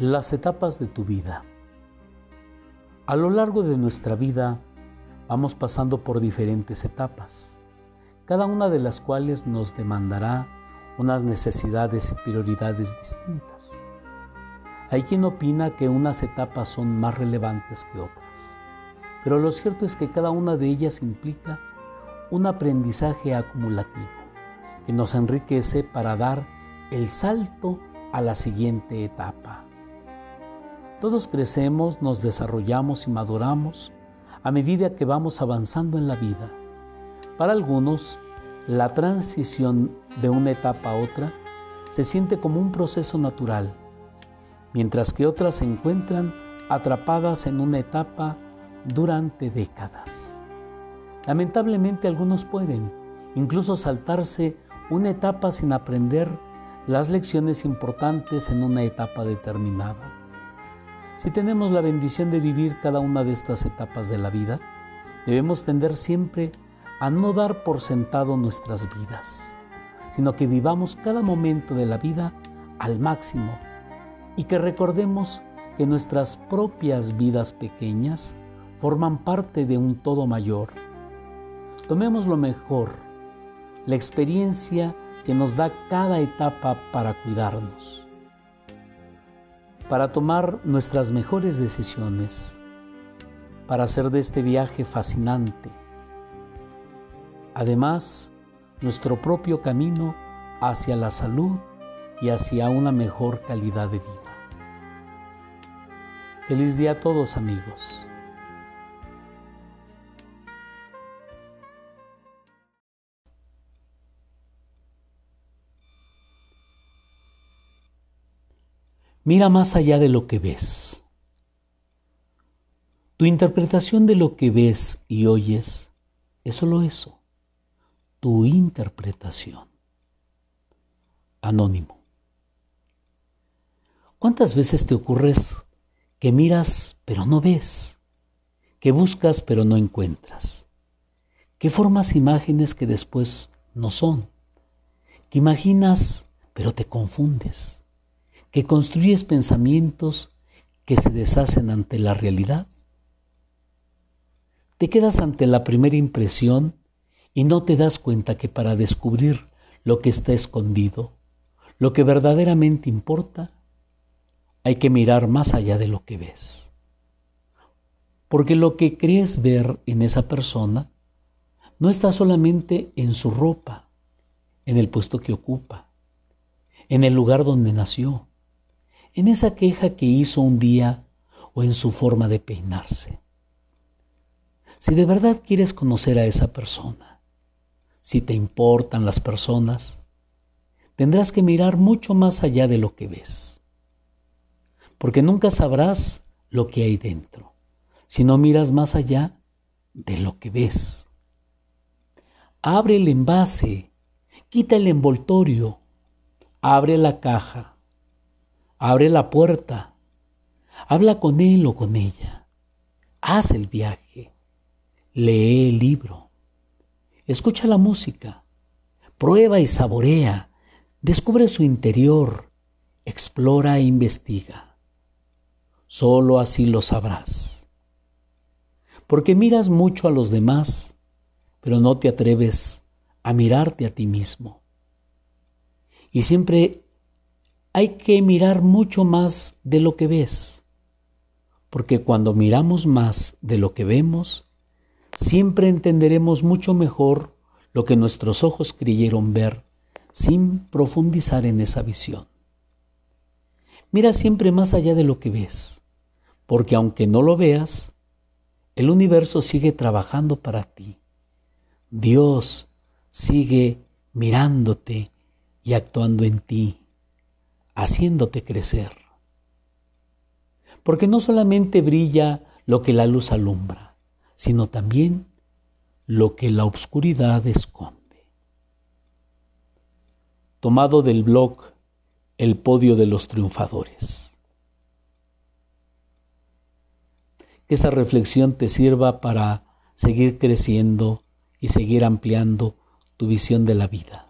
Las etapas de tu vida. A lo largo de nuestra vida vamos pasando por diferentes etapas, cada una de las cuales nos demandará unas necesidades y prioridades distintas. Hay quien opina que unas etapas son más relevantes que otras, pero lo cierto es que cada una de ellas implica un aprendizaje acumulativo que nos enriquece para dar el salto a la siguiente etapa. Todos crecemos, nos desarrollamos y maduramos a medida que vamos avanzando en la vida. Para algunos, la transición de una etapa a otra se siente como un proceso natural, mientras que otras se encuentran atrapadas en una etapa durante décadas. Lamentablemente algunos pueden incluso saltarse una etapa sin aprender las lecciones importantes en una etapa determinada. Si tenemos la bendición de vivir cada una de estas etapas de la vida, debemos tender siempre a no dar por sentado nuestras vidas, sino que vivamos cada momento de la vida al máximo y que recordemos que nuestras propias vidas pequeñas forman parte de un todo mayor. Tomemos lo mejor, la experiencia que nos da cada etapa para cuidarnos para tomar nuestras mejores decisiones, para hacer de este viaje fascinante. Además, nuestro propio camino hacia la salud y hacia una mejor calidad de vida. Feliz día a todos amigos. Mira más allá de lo que ves. Tu interpretación de lo que ves y oyes es solo eso, tu interpretación. Anónimo. ¿Cuántas veces te ocurres que miras pero no ves, que buscas pero no encuentras, que formas imágenes que después no son, que imaginas pero te confundes? Que construyes pensamientos que se deshacen ante la realidad. Te quedas ante la primera impresión y no te das cuenta que para descubrir lo que está escondido, lo que verdaderamente importa, hay que mirar más allá de lo que ves. Porque lo que crees ver en esa persona no está solamente en su ropa, en el puesto que ocupa, en el lugar donde nació, en esa queja que hizo un día o en su forma de peinarse. Si de verdad quieres conocer a esa persona, si te importan las personas, tendrás que mirar mucho más allá de lo que ves, porque nunca sabrás lo que hay dentro, si no miras más allá de lo que ves. Abre el envase, quita el envoltorio, abre la caja, Abre la puerta. Habla con él o con ella. Haz el viaje. Lee el libro. Escucha la música. Prueba y saborea. Descubre su interior. Explora e investiga. Solo así lo sabrás. Porque miras mucho a los demás, pero no te atreves a mirarte a ti mismo. Y siempre hay que mirar mucho más de lo que ves, porque cuando miramos más de lo que vemos, siempre entenderemos mucho mejor lo que nuestros ojos creyeron ver sin profundizar en esa visión. Mira siempre más allá de lo que ves, porque aunque no lo veas, el universo sigue trabajando para ti. Dios sigue mirándote y actuando en ti haciéndote crecer. Porque no solamente brilla lo que la luz alumbra, sino también lo que la oscuridad esconde. Tomado del blog El podio de los triunfadores. Que esta reflexión te sirva para seguir creciendo y seguir ampliando tu visión de la vida.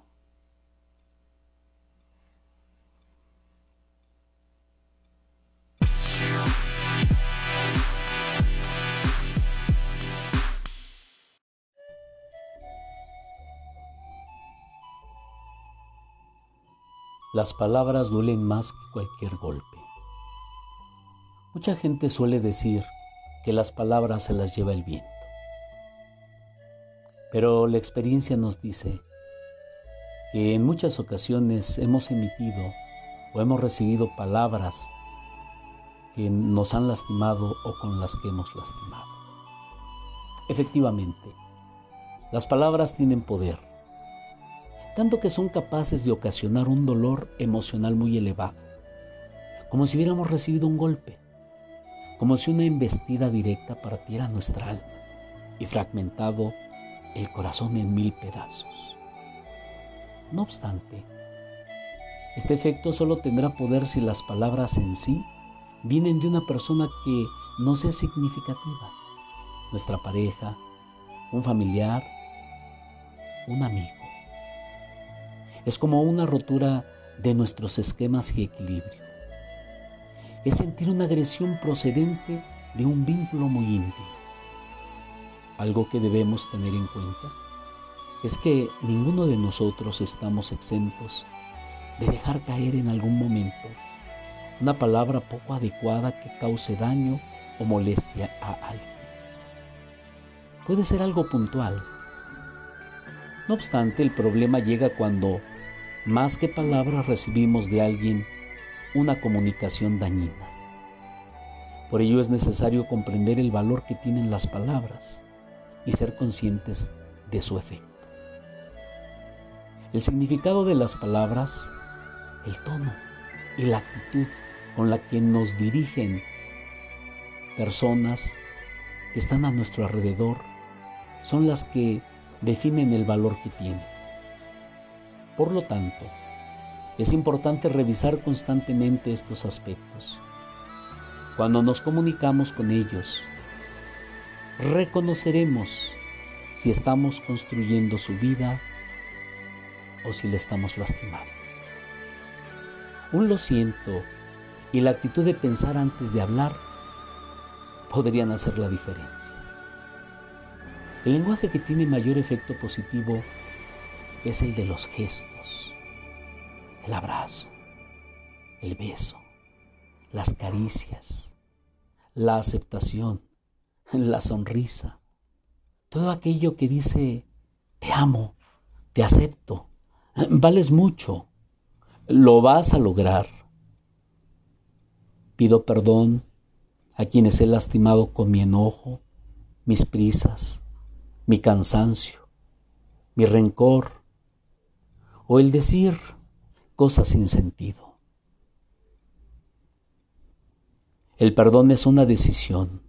Las palabras duelen más que cualquier golpe. Mucha gente suele decir que las palabras se las lleva el viento. Pero la experiencia nos dice que en muchas ocasiones hemos emitido o hemos recibido palabras que nos han lastimado o con las que hemos lastimado. Efectivamente, las palabras tienen poder tanto que son capaces de ocasionar un dolor emocional muy elevado, como si hubiéramos recibido un golpe, como si una embestida directa partiera nuestra alma y fragmentado el corazón en mil pedazos. No obstante, este efecto solo tendrá poder si las palabras en sí vienen de una persona que no sea significativa, nuestra pareja, un familiar, un amigo es como una rotura de nuestros esquemas y equilibrio. Es sentir una agresión procedente de un vínculo muy íntimo. Algo que debemos tener en cuenta es que ninguno de nosotros estamos exentos de dejar caer en algún momento una palabra poco adecuada que cause daño o molestia a alguien. Puede ser algo puntual. No obstante, el problema llega cuando más que palabras recibimos de alguien una comunicación dañina. Por ello es necesario comprender el valor que tienen las palabras y ser conscientes de su efecto. El significado de las palabras, el tono y la actitud con la que nos dirigen personas que están a nuestro alrededor son las que definen el valor que tienen. Por lo tanto, es importante revisar constantemente estos aspectos. Cuando nos comunicamos con ellos, reconoceremos si estamos construyendo su vida o si le estamos lastimando. Un lo siento y la actitud de pensar antes de hablar podrían hacer la diferencia. El lenguaje que tiene mayor efecto positivo es el de los gestos, el abrazo, el beso, las caricias, la aceptación, la sonrisa, todo aquello que dice, te amo, te acepto, vales mucho, lo vas a lograr. Pido perdón a quienes he lastimado con mi enojo, mis prisas, mi cansancio, mi rencor, o el decir cosas sin sentido. El perdón es una decisión,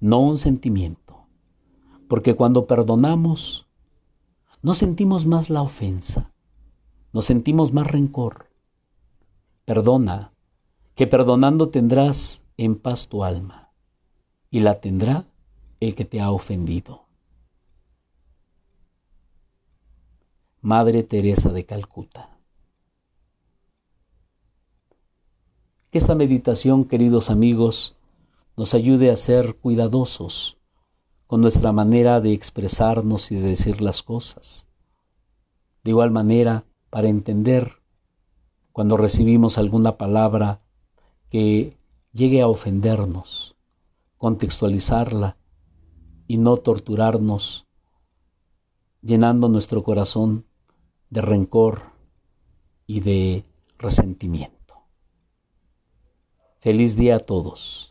no un sentimiento, porque cuando perdonamos, no sentimos más la ofensa, no sentimos más rencor. Perdona, que perdonando tendrás en paz tu alma, y la tendrá el que te ha ofendido. Madre Teresa de Calcuta. Que esta meditación, queridos amigos, nos ayude a ser cuidadosos con nuestra manera de expresarnos y de decir las cosas. De igual manera, para entender cuando recibimos alguna palabra que llegue a ofendernos, contextualizarla y no torturarnos, llenando nuestro corazón de rencor y de resentimiento. Feliz día a todos.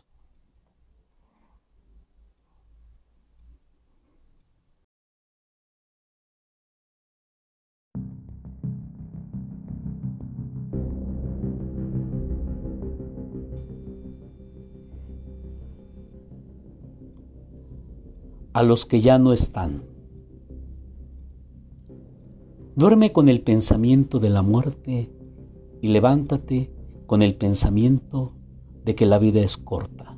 a los que ya no están. Duerme con el pensamiento de la muerte y levántate con el pensamiento de que la vida es corta.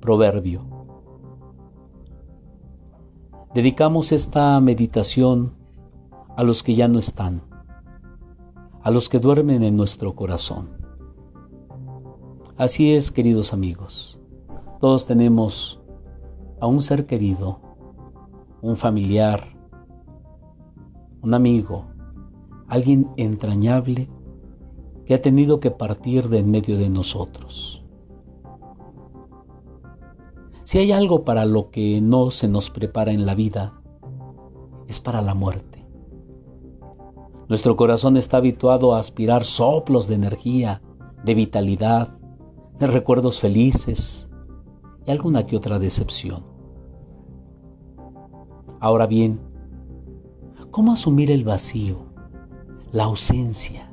Proverbio. Dedicamos esta meditación a los que ya no están, a los que duermen en nuestro corazón. Así es, queridos amigos, todos tenemos a un ser querido, un familiar, un amigo, alguien entrañable que ha tenido que partir de en medio de nosotros. Si hay algo para lo que no se nos prepara en la vida, es para la muerte. Nuestro corazón está habituado a aspirar soplos de energía, de vitalidad, de recuerdos felices y alguna que otra decepción. Ahora bien, ¿cómo asumir el vacío, la ausencia,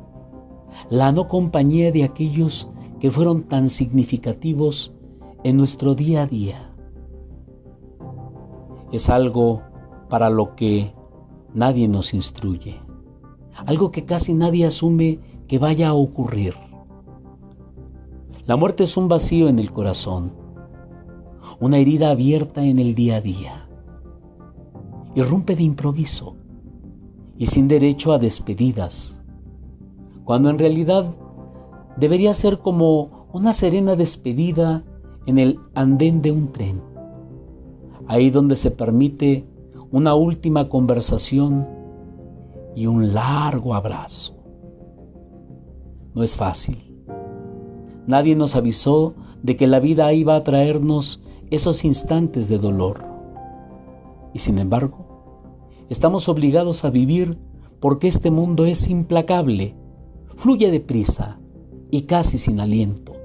la no compañía de aquellos que fueron tan significativos en nuestro día a día. Es algo para lo que nadie nos instruye, algo que casi nadie asume que vaya a ocurrir. La muerte es un vacío en el corazón, una herida abierta en el día a día. Irrumpe de improviso y sin derecho a despedidas, cuando en realidad debería ser como una serena despedida en el andén de un tren, ahí donde se permite una última conversación y un largo abrazo. No es fácil. Nadie nos avisó de que la vida iba a traernos esos instantes de dolor. Y sin embargo, estamos obligados a vivir porque este mundo es implacable, fluye deprisa y casi sin aliento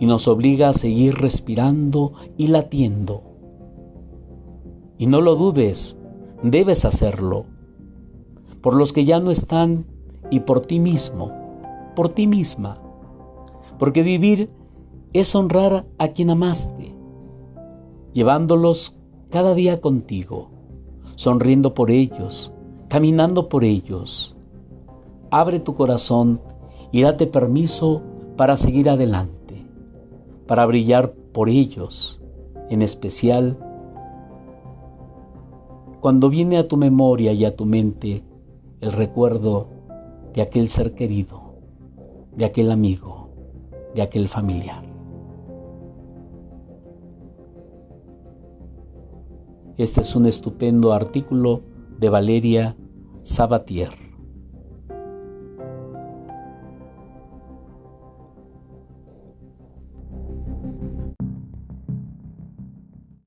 y nos obliga a seguir respirando y latiendo. Y no lo dudes, debes hacerlo, por los que ya no están y por ti mismo, por ti misma, porque vivir es honrar a quien amaste, llevándolos cada día contigo, sonriendo por ellos, caminando por ellos. Abre tu corazón y date permiso para seguir adelante para brillar por ellos, en especial cuando viene a tu memoria y a tu mente el recuerdo de aquel ser querido, de aquel amigo, de aquel familiar. Este es un estupendo artículo de Valeria Sabatier.